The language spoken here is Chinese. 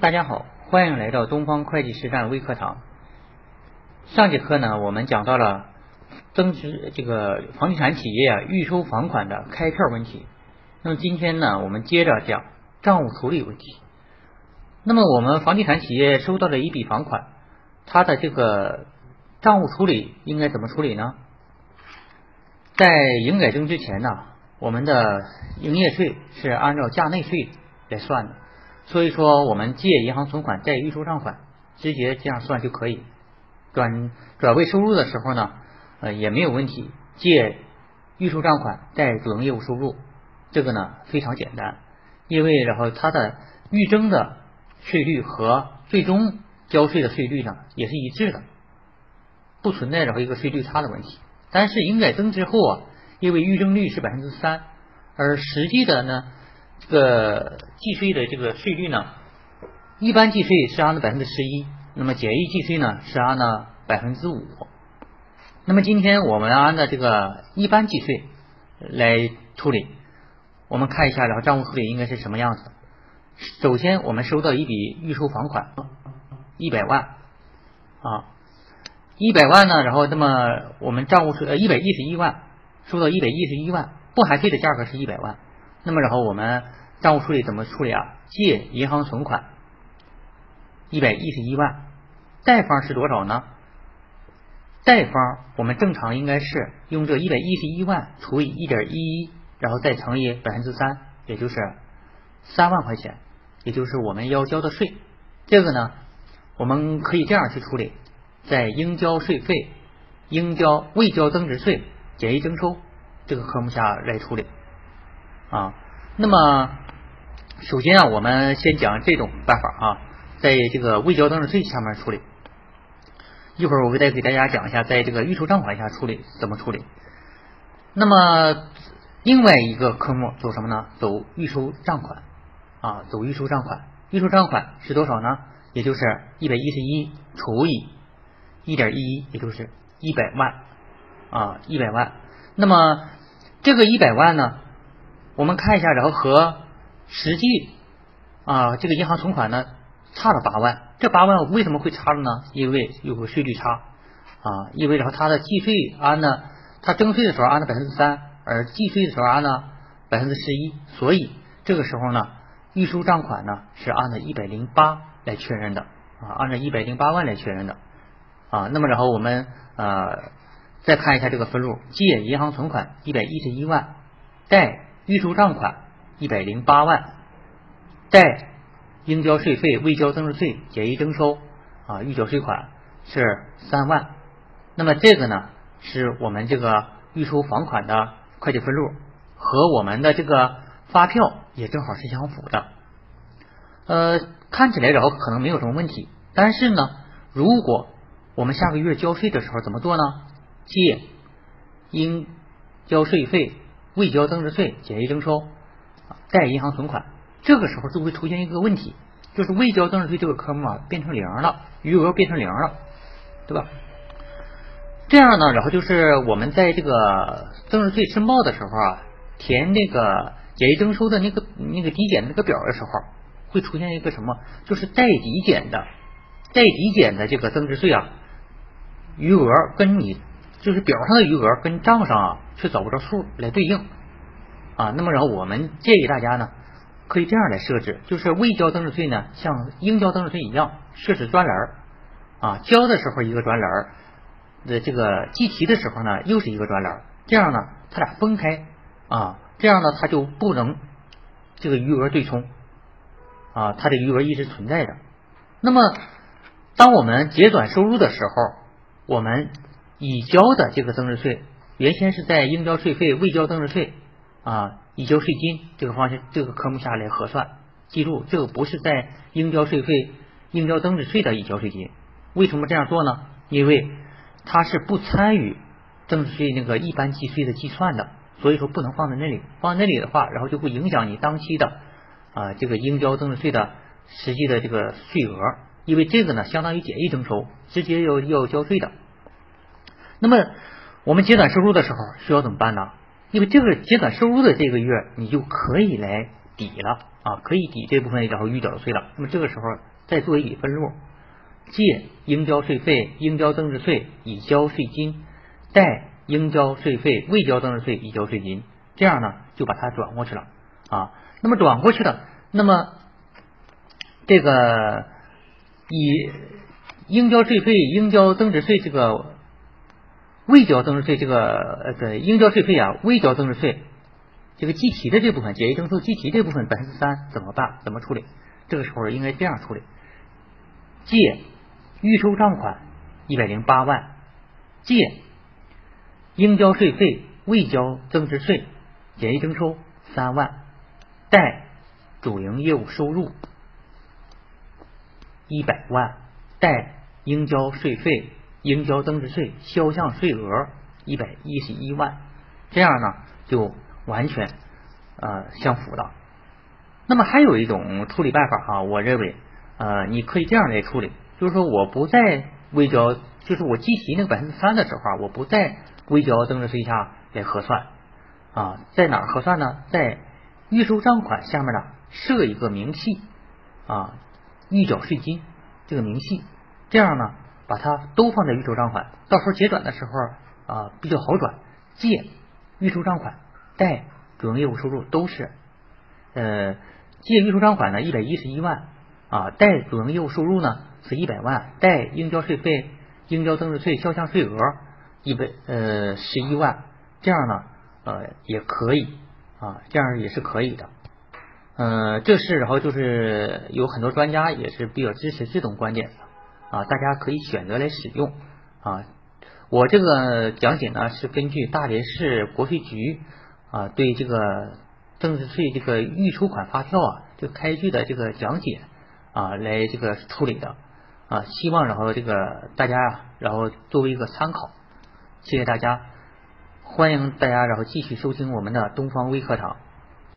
大家好，欢迎来到东方会计实战微课堂。上节课呢，我们讲到了增值这个房地产企业预收房款的开票问题。那么今天呢，我们接着讲账务处理问题。那么我们房地产企业收到了一笔房款，它的这个账务处理应该怎么处理呢？在营改征之前呢，我们的营业税是按照价内税来算的。所以说，我们借银行存款贷预收账款，直接这样算就可以。转转为收入的时候呢，呃也没有问题。借预收账款贷主营业务收入，这个呢非常简单，因为然后它的预征的税率和最终交税的税率呢也是一致的，不存在然后一个税率差的问题。但是营改增之后啊，因为预征率是百分之三，而实际的呢。这个计税的这个税率呢，一般计税是按的百分之十一，那么简易计税呢是按的百分之五。那么今天我们按的这个一般计税来处理，我们看一下然后账务处理应该是什么样子。首先我们收到一笔预收房款一百万啊，一百万呢，然后那么我们账务是呃一百一十一万，收到一百一十一万，不含税的价格是一百万。那么然后我们账务处理怎么处理啊？借银行存款一百一十一万，贷方是多少呢？贷方我们正常应该是用这一百一十一万除以一点一一，然后再乘以百分之三，也就是三万块钱，也就是我们要交的税。这个呢，我们可以这样去处理，在应交税费、应交未交增值税、简易征收这个科目下来处理。啊，那么首先啊，我们先讲这种办法啊，在这个未交增值税下面处理。一会儿我会再给大家讲一下，在这个预收账款下处理怎么处理。那么另外一个科目走什么呢？走预收账款啊，走预收账款。预收账款是多少呢？也就是一百一十一除以一点一一，也就是一百万啊，一百万。那么这个一百万呢？我们看一下，然后和实际啊这个银行存款呢差了八万，这八万为什么会差了呢？因为有个税率差啊，因为然后它的计税按呢，它征税的时候按的百分之三，而计税的时候按呢百分之十一，所以这个时候呢预收账款呢是按照一百零八来确认的啊，按照一百零八万来确认的啊。那么然后我们呃再看一下这个分录，借银行存款一百一十一万，贷。预收账款一百零八万，贷应交税费、未交增值税、简易征收啊，预缴税款是三万。那么这个呢，是我们这个预收房款的会计分录，和我们的这个发票也正好是相符的。呃，看起来然后可能没有什么问题，但是呢，如果我们下个月交税的时候怎么做呢？借应交税费。未交增值税、简易征收、贷银行存款，这个时候就会出现一个问题，就是未交增值税这个科目啊变成零了，余额变成零了，对吧？这样呢，然后就是我们在这个增值税申报的时候啊，填那个简易征收的那个那个抵减那个表的时候，会出现一个什么？就是带抵减的，带抵减的这个增值税啊，余额跟你。就是表上的余额跟账上啊却找不着数来对应。啊，那么然后我们建议大家呢，可以这样来设置，就是未交增值税呢，像应交增值税一样设置专栏啊，交的时候一个专栏的这个计提的时候呢又是一个专栏，这样呢它俩分开。啊，这样呢它就不能这个余额对冲。啊，它的余额一直存在的。那么当我们结转收入的时候，我们已交的这个增值税，原先是在应交税费、未交增值税啊、已交税金这个方向这个科目下来核算。记住，这个不是在应交税费、应交增值税的已交税金。为什么这样做呢？因为它是不参与增值税那个一般计税的计算的，所以说不能放在那里。放在那里的话，然后就会影响你当期的啊这个应交增值税的实际的这个税额。因为这个呢，相当于简易征收，直接要要交税的。那么我们结转收入的时候需要怎么办呢？因为这个结转收入的这个月，你就可以来抵了啊，可以抵这部分然后预缴的税了。那么这个时候再做一笔分录，借应交税费、应交增值税已交税金，贷应交税费、未交增值税已交税金，这样呢就把它转过去了啊。那么转过去了，那么这个以应交税费、应交增值税这个未交增值税这个呃应交税费啊，未交增值税。这个计提的这部分，简易征收计提这部分百分之三怎么办？怎么处理？这个时候应该这样处理：借预收账款一百零八万，借应交税费未交增值税简易征收三万，贷主营业务收入一百万，贷应交税费应交增值税销项税额一百一十一万。这样呢就。完全呃相符的。那么还有一种处理办法哈，我认为呃你可以这样来处理，就是说我不在未交，就是我计提那个百分之三的时候啊，我不在未交增值税下来核算啊，在哪儿核算呢？在预收账款下面呢设一个明细啊，预缴税金这个明细，这样呢把它都放在预收账款，到时候结转的时候啊比较好转，借预收账款。贷主营业务收入都是，呃，借预收账款呢一百一十一万啊，贷主营业务收入呢是一百万，贷应交税费、应交增值税销项税额一百呃十一万，这样呢呃也可以啊，这样也是可以的，呃，这是然后就是有很多专家也是比较支持这种观点的啊，大家可以选择来使用啊，我这个讲解呢是根据大连市国税局。啊，对这个增值税这个预收款发票啊，这个开具的这个讲解啊，来这个处理的啊，希望然后这个大家啊，然后作为一个参考，谢谢大家，欢迎大家然后继续收听我们的东方微课堂。